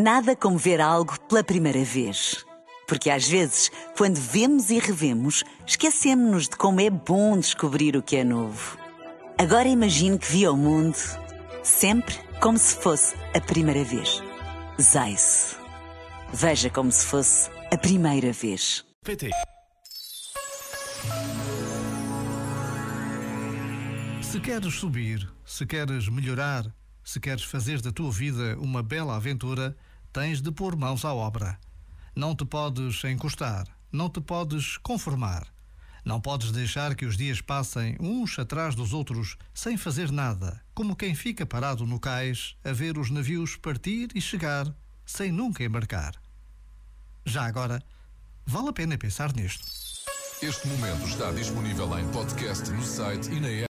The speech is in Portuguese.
Nada como ver algo pela primeira vez. Porque às vezes, quando vemos e revemos, esquecemos-nos de como é bom descobrir o que é novo. Agora imagine que viu o mundo sempre como se fosse a primeira vez. Zais. Veja como se fosse a primeira vez. PT. Se queres subir, se queres melhorar, se queres fazer da tua vida uma bela aventura, tens de pôr mãos à obra. Não te podes encostar, não te podes conformar. Não podes deixar que os dias passem uns atrás dos outros sem fazer nada, como quem fica parado no cais a ver os navios partir e chegar sem nunca embarcar. Já agora, vale a pena pensar nisto. Este momento está disponível em podcast no site e na app.